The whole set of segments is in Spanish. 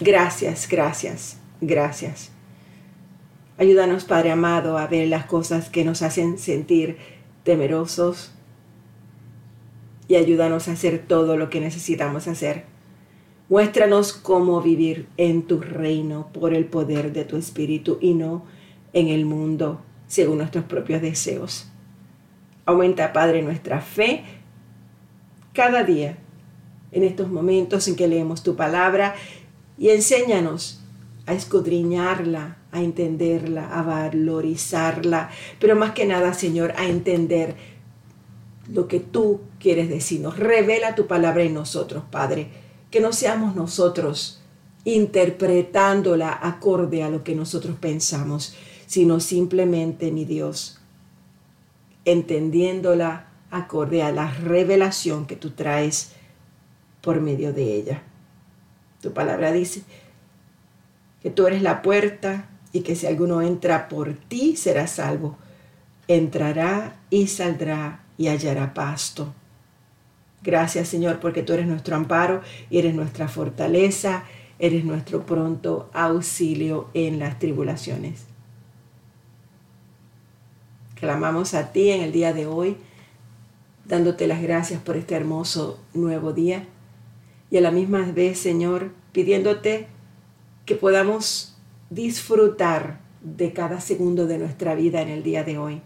Gracias, gracias, gracias. Ayúdanos, Padre amado, a ver las cosas que nos hacen sentir temerosos y ayúdanos a hacer todo lo que necesitamos hacer. Muéstranos cómo vivir en tu reino por el poder de tu Espíritu y no en el mundo según nuestros propios deseos. Aumenta, Padre, nuestra fe cada día en estos momentos en que leemos tu palabra y enséñanos a escudriñarla, a entenderla, a valorizarla, pero más que nada, Señor, a entender lo que tú quieres decirnos. Revela tu palabra en nosotros, Padre, que no seamos nosotros interpretándola acorde a lo que nosotros pensamos, sino simplemente, mi Dios, entendiéndola acorde a la revelación que tú traes por medio de ella. Tu palabra dice que tú eres la puerta y que si alguno entra por ti será salvo. Entrará y saldrá y hallará pasto. Gracias Señor porque tú eres nuestro amparo y eres nuestra fortaleza, eres nuestro pronto auxilio en las tribulaciones. Clamamos a ti en el día de hoy, dándote las gracias por este hermoso nuevo día y a la misma vez, Señor, pidiéndote que podamos disfrutar de cada segundo de nuestra vida en el día de hoy,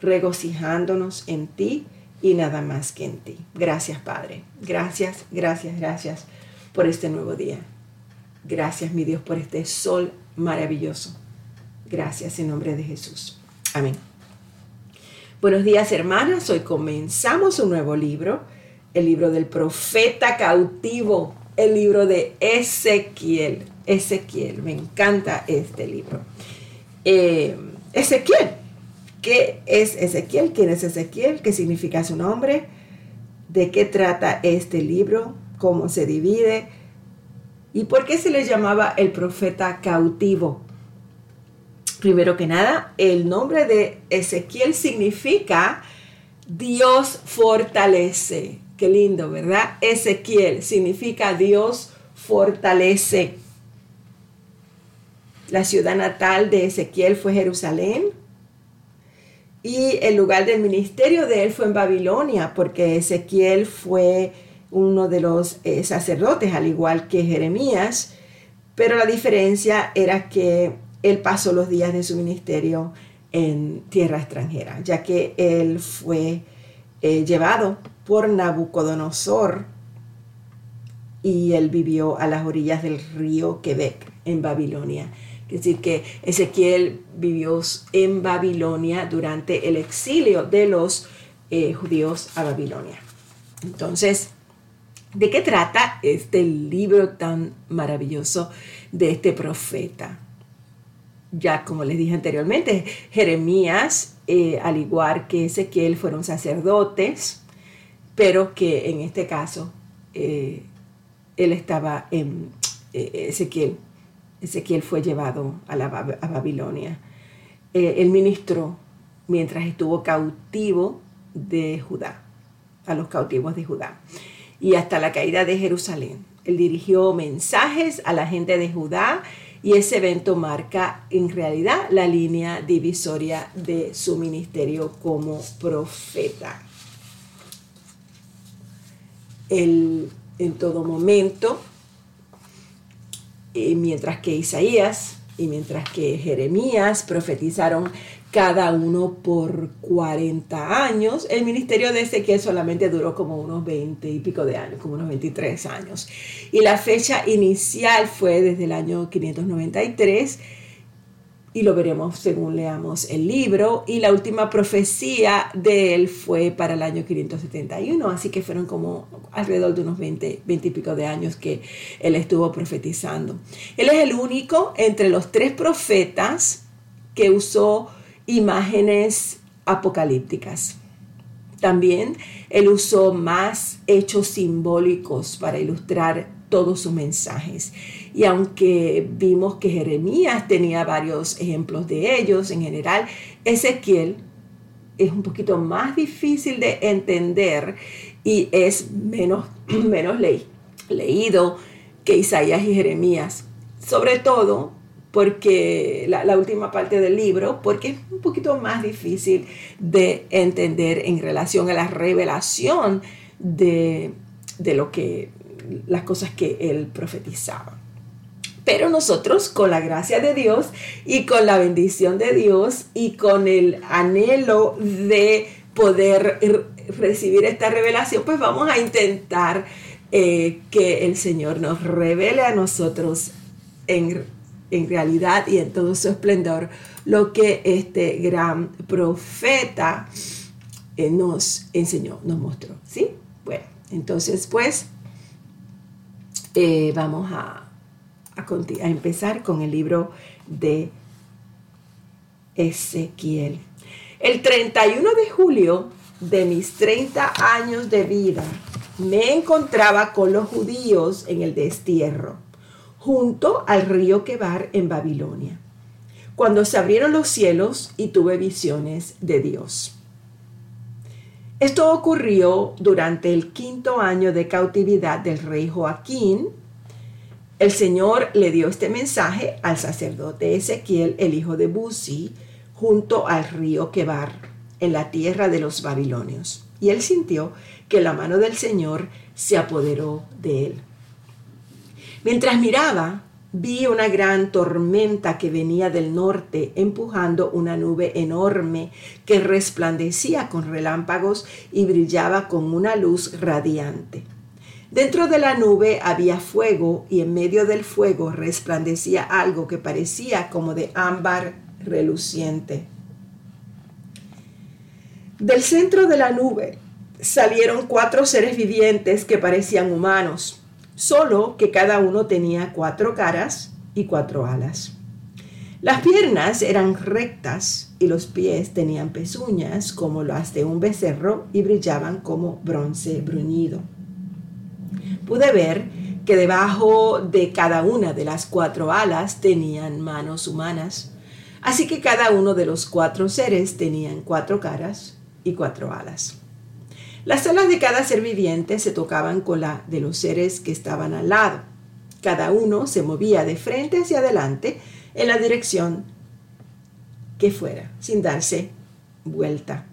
regocijándonos en ti y nada más que en ti. Gracias, Padre. Gracias, gracias, gracias por este nuevo día. Gracias, mi Dios, por este sol maravilloso. Gracias en nombre de Jesús. Amén. Buenos días, hermanas. Hoy comenzamos un nuevo libro el libro del profeta cautivo, el libro de Ezequiel. Ezequiel, me encanta este libro. Eh, Ezequiel, ¿qué es Ezequiel? ¿Quién es Ezequiel? ¿Qué significa su nombre? ¿De qué trata este libro? ¿Cómo se divide? ¿Y por qué se le llamaba el profeta cautivo? Primero que nada, el nombre de Ezequiel significa Dios fortalece. Qué lindo, ¿verdad? Ezequiel significa Dios fortalece. La ciudad natal de Ezequiel fue Jerusalén y el lugar del ministerio de él fue en Babilonia, porque Ezequiel fue uno de los eh, sacerdotes, al igual que Jeremías, pero la diferencia era que él pasó los días de su ministerio en tierra extranjera, ya que él fue eh, llevado por Nabucodonosor y él vivió a las orillas del río Quebec en Babilonia. Es decir, que Ezequiel vivió en Babilonia durante el exilio de los eh, judíos a Babilonia. Entonces, ¿de qué trata este libro tan maravilloso de este profeta? Ya como les dije anteriormente, Jeremías, eh, al igual que Ezequiel, fueron sacerdotes pero que en este caso eh, él estaba en eh, Ezequiel. Ezequiel fue llevado a, la, a Babilonia. Él ministró mientras estuvo cautivo de Judá, a los cautivos de Judá, y hasta la caída de Jerusalén. Él dirigió mensajes a la gente de Judá y ese evento marca en realidad la línea divisoria de su ministerio como profeta. En todo momento, y mientras que Isaías y mientras que Jeremías profetizaron cada uno por 40 años, el ministerio de Ezequiel solamente duró como unos 20 y pico de años, como unos 23 años. Y la fecha inicial fue desde el año 593 y lo veremos según leamos el libro. Y la última profecía de él fue para el año 571, así que fueron como alrededor de unos 20, 20 y pico de años que él estuvo profetizando. Él es el único entre los tres profetas que usó imágenes apocalípticas. También él usó más hechos simbólicos para ilustrar todos sus mensajes. Y aunque vimos que Jeremías tenía varios ejemplos de ellos, en general, Ezequiel es un poquito más difícil de entender y es menos, menos leído que Isaías y Jeremías. Sobre todo porque la, última parte del libro, porque es un poquito más difícil de entender en relación a la revelación de, de lo que las cosas que él profetizaba. Pero nosotros, con la gracia de Dios y con la bendición de Dios y con el anhelo de poder recibir esta revelación, pues vamos a intentar eh, que el Señor nos revele a nosotros en, realidad y en todo su esplendor lo que este gran profeta eh, nos enseñó, nos mostró. ¿Sí? Bueno, entonces pues eh, vamos a, a, empezar con el libro de Ezequiel. El 31 de julio de mis 30 años de vida, me encontraba con los judíos en el destierro, junto al río Quebar en Babilonia, cuando se abrieron los cielos y tuve visiones de Dios. Esto ocurrió durante el quinto año de cautividad del rey Joaquín. El Señor le dio este mensaje al sacerdote Ezequiel, el hijo de Buzi, junto al río Quebar, en la tierra de los babilonios. Y él sintió que la mano del Señor se apoderó de él. Mientras miraba, vi una gran tormenta que venía del norte empujando una nube enorme que resplandecía con relámpagos y brillaba con una luz radiante. Dentro de la nube había fuego y en medio del fuego resplandecía algo que parecía como de ámbar reluciente. Del centro de la nube salieron cuatro seres vivientes que parecían humanos, solo que cada uno tenía cuatro caras y cuatro alas. Las piernas eran rectas y los pies tenían pezuñas como las de un becerro y brillaban como bronce bruñido. Pude ver que debajo de cada una de las cuatro alas tenían manos humanas, así que cada uno de los cuatro seres tenían cuatro caras y cuatro alas. Las alas de cada ser viviente se tocaban con la de los seres que estaban al lado. Cada uno se movía de frente hacia adelante en la dirección que fuera, sin darse vuelta.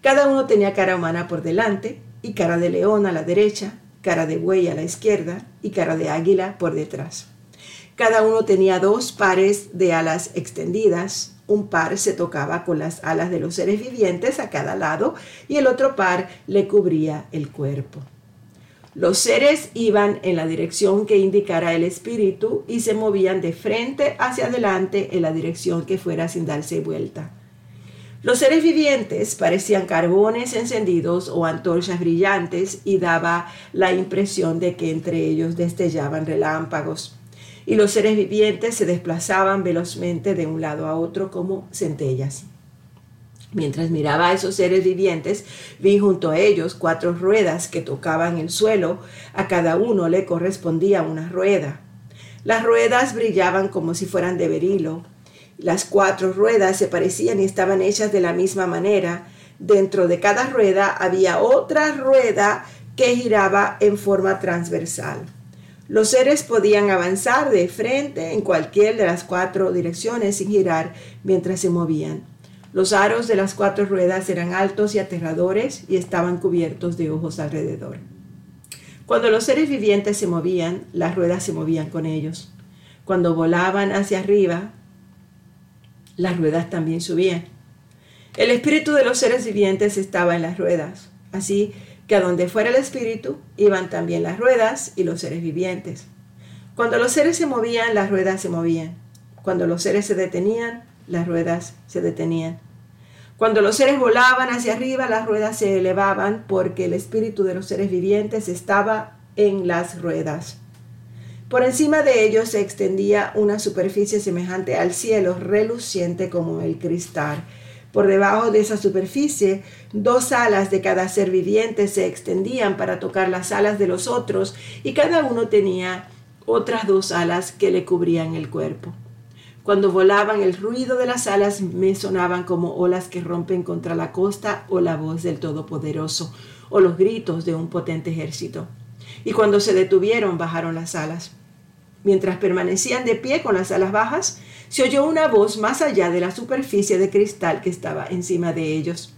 Cada uno tenía cara humana por delante y cara de león a la derecha, cara de buey a la izquierda y cara de águila por detrás. Cada uno tenía dos pares de alas extendidas, un par se tocaba con las alas de los seres vivientes a cada lado y el otro par le cubría el cuerpo. Los seres iban en la dirección que indicara el espíritu y se movían de frente hacia adelante en la dirección que fuera sin darse vuelta. Los seres vivientes parecían carbones encendidos o antorchas brillantes y daba la impresión de que entre ellos destellaban relámpagos y los seres vivientes se desplazaban velozmente de un lado a otro como centellas. Mientras miraba a esos seres vivientes, vi junto a ellos cuatro ruedas que tocaban el suelo, a cada uno le correspondía una rueda. Las ruedas brillaban como si fueran de berilo. Las cuatro ruedas se parecían y estaban hechas de la misma manera. Dentro de cada rueda había otra rueda que giraba en forma transversal. Los seres podían avanzar de frente en cualquier de las cuatro direcciones sin girar mientras se movían. Los aros de las cuatro ruedas eran altos y aterradores y estaban cubiertos de ojos alrededor. Cuando los seres vivientes se movían, las ruedas se movían con ellos. Cuando volaban hacia arriba, las ruedas también subían. El espíritu de los seres vivientes estaba en las ruedas. Así que a donde fuera el espíritu iban también las ruedas y los seres vivientes. Cuando los seres se movían, las ruedas se movían. Cuando los seres se detenían, las ruedas se detenían. Cuando los seres volaban hacia arriba, las ruedas se elevaban porque el espíritu de los seres vivientes estaba en las ruedas. Por encima de ellos se extendía una superficie semejante al cielo, reluciente como el cristal por debajo de esa superficie, dos alas de cada ser viviente se extendían para tocar las alas de los otros y cada uno tenía otras dos alas que le cubrían el cuerpo. Cuando volaban el ruido de las alas me sonaban como olas que rompen contra la costa o la voz del Todopoderoso o los gritos de un potente ejército. y cuando se detuvieron bajaron las alas. Mientras permanecían de pie con las alas bajas, se oyó una voz más allá de la superficie de cristal que estaba encima de ellos.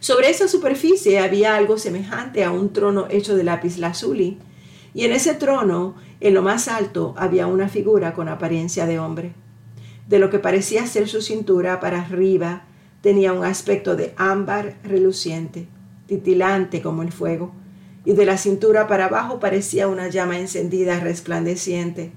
Sobre esa superficie había algo semejante a un trono hecho de lápiz lazuli, y en ese trono, en lo más alto, había una figura con apariencia de hombre. De lo que parecía ser su cintura para arriba, tenía un aspecto de ámbar reluciente, titilante como el fuego y de la cintura para abajo parecía una llama encendida resplandeciente.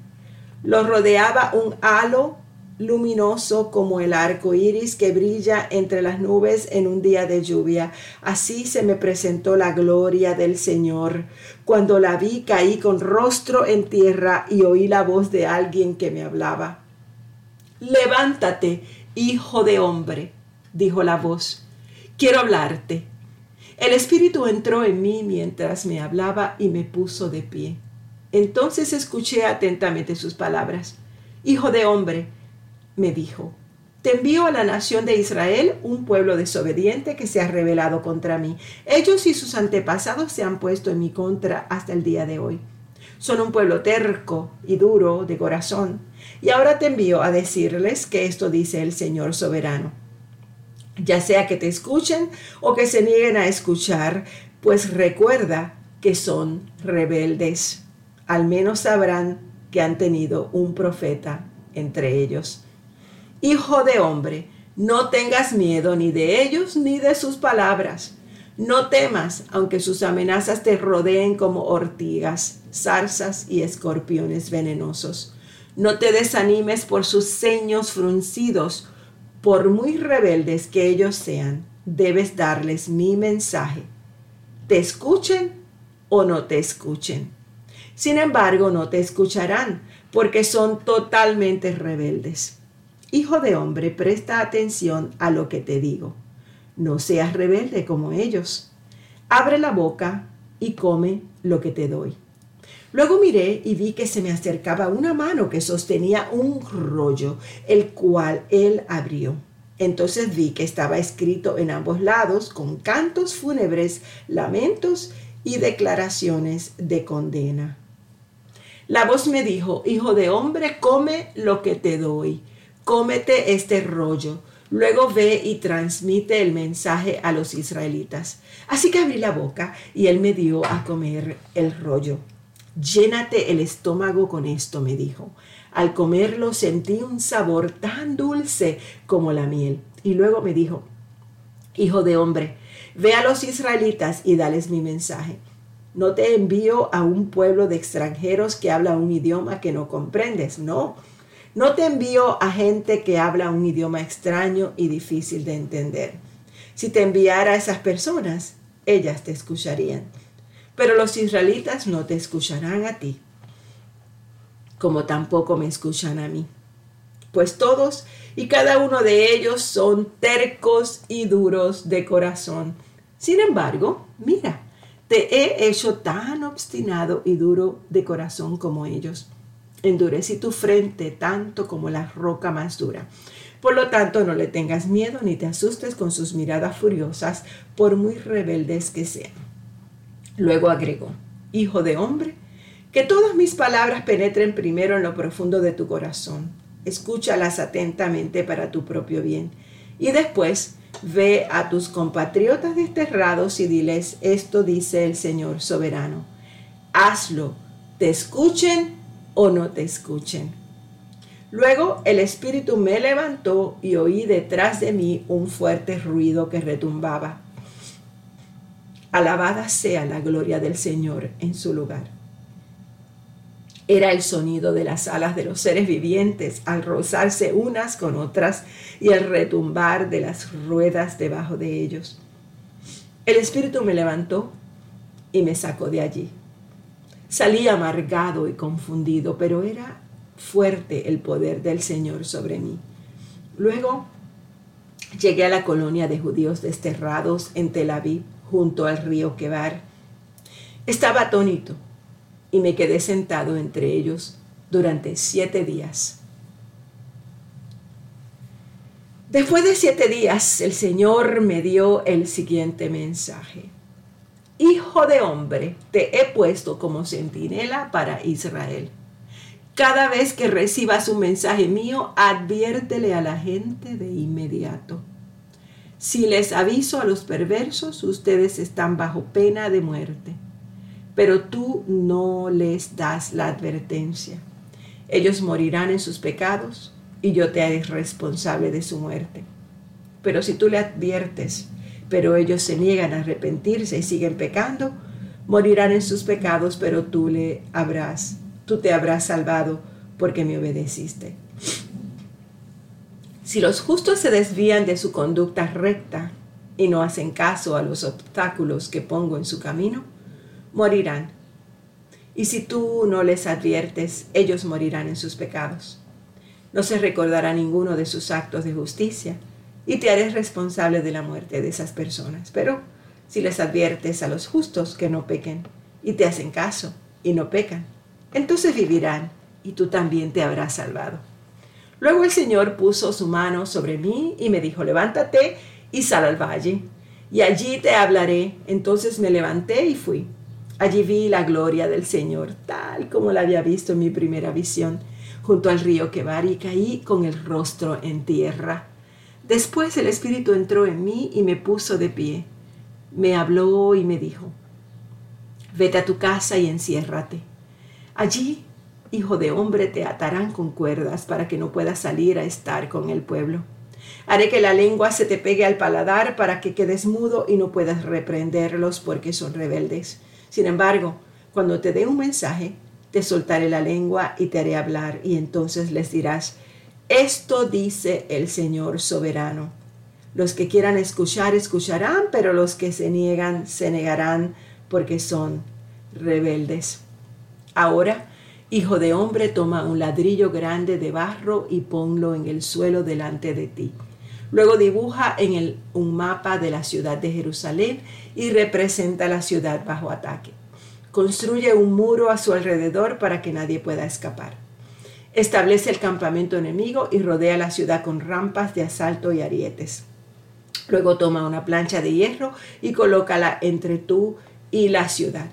Lo rodeaba un halo luminoso como el arco iris que brilla entre las nubes en un día de lluvia. Así se me presentó la gloria del Señor. Cuando la vi, caí con rostro en tierra y oí la voz de alguien que me hablaba. Levántate, hijo de hombre, dijo la voz. Quiero hablarte. El Espíritu entró en mí mientras me hablaba y me puso de pie. Entonces escuché atentamente sus palabras. Hijo de hombre, me dijo, te envío a la nación de Israel, un pueblo desobediente que se ha rebelado contra mí. Ellos y sus antepasados se han puesto en mi contra hasta el día de hoy. Son un pueblo terco y duro de corazón. Y ahora te envío a decirles que esto dice el Señor soberano ya sea que te escuchen o que se nieguen a escuchar, pues recuerda que son rebeldes. Al menos sabrán que han tenido un profeta entre ellos. Hijo de hombre, no tengas miedo ni de ellos ni de sus palabras. No temas, aunque sus amenazas te rodeen como ortigas, zarzas y escorpiones venenosos. No te desanimes por sus ceños fruncidos, por muy rebeldes que ellos sean, debes darles mi mensaje. Te escuchen o no te escuchen. Sin embargo, no te escucharán porque son totalmente rebeldes. Hijo de hombre, presta atención a lo que te digo. No seas rebelde como ellos. Abre la boca y come lo que te doy. Luego miré y vi que se me acercaba una mano que sostenía un rollo, el cual él abrió. Entonces vi que estaba escrito en ambos lados con cantos fúnebres, lamentos y declaraciones de condena. La voz me dijo, Hijo de hombre, come lo que te doy, cómete este rollo, luego ve y transmite el mensaje a los israelitas. Así que abrí la boca y él me dio a comer el rollo. Llénate el estómago con esto, me dijo. Al comerlo sentí un sabor tan dulce como la miel. Y luego me dijo, Hijo de hombre, ve a los israelitas y dales mi mensaje. No te envío a un pueblo de extranjeros que habla un idioma que no comprendes, no. No te envío a gente que habla un idioma extraño y difícil de entender. Si te enviara a esas personas, ellas te escucharían pero los israelitas no te escucharán a ti, como tampoco me escuchan a mí. Pues todos y cada uno de ellos son tercos y duros de corazón. Sin embargo, mira, te he hecho tan obstinado y duro de corazón como ellos. Endurecí tu frente tanto como la roca más dura. Por lo tanto, no le tengas miedo ni te asustes con sus miradas furiosas, por muy rebeldes que sean. Luego agregó, Hijo de hombre, que todas mis palabras penetren primero en lo profundo de tu corazón. Escúchalas atentamente para tu propio bien. Y después ve a tus compatriotas desterrados y diles, esto dice el Señor soberano. Hazlo, te escuchen o no te escuchen. Luego el Espíritu me levantó y oí detrás de mí un fuerte ruido que retumbaba Alabada sea la gloria del Señor en su lugar. Era el sonido de las alas de los seres vivientes al rozarse unas con otras y el retumbar de las ruedas debajo de ellos. El Espíritu me levantó y me sacó de allí. Salí amargado y confundido, pero era fuerte el poder del Señor sobre mí. Luego llegué a la colonia de judíos desterrados en Tel Aviv junto al río Quebar. Estaba atónito y me quedé sentado entre ellos durante siete días. Después de siete días, el Señor me dio el siguiente mensaje. Hijo de hombre, te he puesto como centinela para Israel. Cada vez que recibas un mensaje mío, adviértele a la gente de inmediato. Si les aviso a los perversos, ustedes están bajo pena de muerte. Pero tú no les das la advertencia. Ellos morirán en sus pecados y yo te haré responsable de su muerte. Pero si tú le adviertes, pero ellos se niegan a arrepentirse y siguen pecando, morirán en sus pecados, pero tú le habrás, tú te habrás salvado porque me obedeciste. Si los justos se desvían de su conducta recta y no hacen caso a los obstáculos que pongo en su camino, morirán. Y si tú no les adviertes, ellos morirán en sus pecados. No se recordará ninguno de sus actos de justicia y te haré responsable de la muerte de esas personas. Pero si les adviertes a los justos que no pequen y te hacen caso y no pecan, entonces vivirán y tú también te habrás salvado. Luego el Señor puso su mano sobre mí y me dijo, levántate y sal al valle, y allí te hablaré. Entonces me levanté y fui. Allí vi la gloria del Señor, tal como la había visto en mi primera visión, junto al río Quebar, y caí con el rostro en tierra. Después el Espíritu entró en mí y me puso de pie. Me habló y me dijo, vete a tu casa y enciérrate. Allí, hijo de hombre, te atarán con cuerdas para que no puedas salir a estar con el pueblo. Haré que la lengua se te pegue al paladar para que quedes mudo y no puedas reprenderlos porque son rebeldes. Sin embargo, cuando te dé un mensaje, te soltaré la lengua y te haré hablar y entonces les dirás, esto dice el Señor soberano. Los que quieran escuchar, escucharán, pero los que se niegan, se negarán porque son rebeldes. Ahora, hijo de hombre, toma un ladrillo grande de barro y ponlo en el suelo delante de ti. Luego dibuja en el, un mapa de la ciudad de Jerusalén y representa la ciudad bajo ataque. Construye un muro a su alrededor para que nadie pueda escapar. Establece el campamento enemigo y rodea la ciudad con rampas de asalto y arietes. Luego toma una plancha de hierro y colócala entre tú y la ciudad.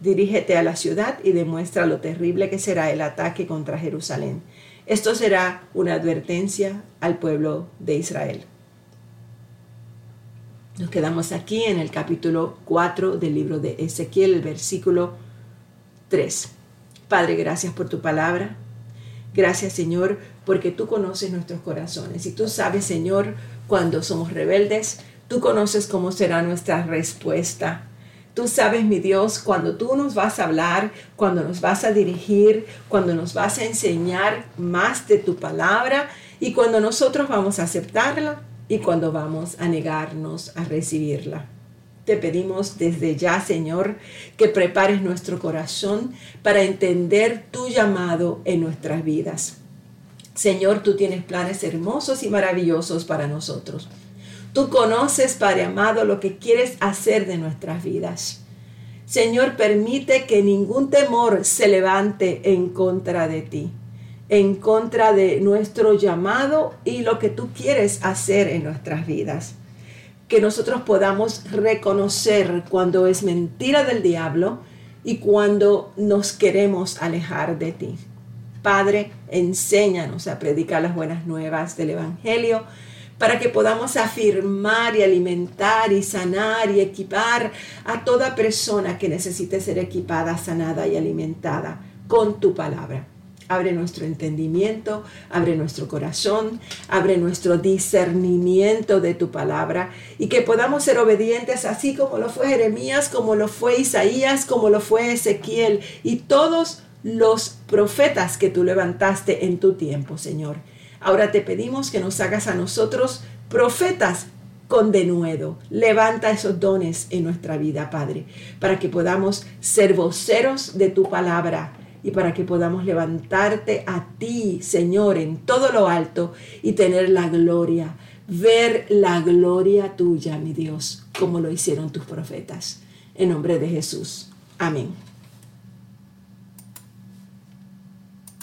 Dirígete a la ciudad y demuestra lo terrible que será el ataque contra Jerusalén. Esto será una advertencia al pueblo de Israel. Nos quedamos aquí en el capítulo 4 del libro de Ezequiel, el versículo 3. Padre, gracias por tu palabra. Gracias Señor, porque tú conoces nuestros corazones y tú sabes Señor cuando somos rebeldes, tú conoces cómo será nuestra respuesta. Tú sabes, mi Dios, cuando tú nos vas a hablar, cuando nos vas a dirigir, cuando nos vas a enseñar más de tu palabra y cuando nosotros vamos a aceptarla y cuando vamos a negarnos a recibirla. Te pedimos desde ya, Señor, que prepares nuestro corazón para entender tu llamado en nuestras vidas. Señor, tú tienes planes hermosos y maravillosos para nosotros. Tú conoces, Padre amado, lo que quieres hacer de nuestras vidas. Señor, permite que ningún temor se levante en contra de ti, en contra de nuestro llamado y lo que tú quieres hacer en nuestras vidas que nosotros podamos reconocer cuando es mentira del diablo y cuando nos queremos alejar de ti. Padre, enséñanos a predicar las buenas nuevas del Evangelio para que podamos afirmar y alimentar y sanar y equipar a toda persona que necesite ser equipada, sanada y alimentada con tu palabra. Abre nuestro entendimiento, abre nuestro corazón, abre nuestro discernimiento de tu palabra y que podamos ser obedientes así como lo fue Jeremías, como lo fue Isaías, como lo fue Ezequiel y todos los profetas que tú levantaste en tu tiempo, Señor. Ahora te pedimos que nos hagas a nosotros profetas con denuedo. Levanta esos dones en nuestra vida, Padre, para que podamos ser voceros de tu palabra y para que podamos levantarte a ti, Señor, en todo lo alto y tener la gloria, ver la gloria tuya, mi Dios, como lo hicieron tus profetas. En nombre de Jesús. Amén.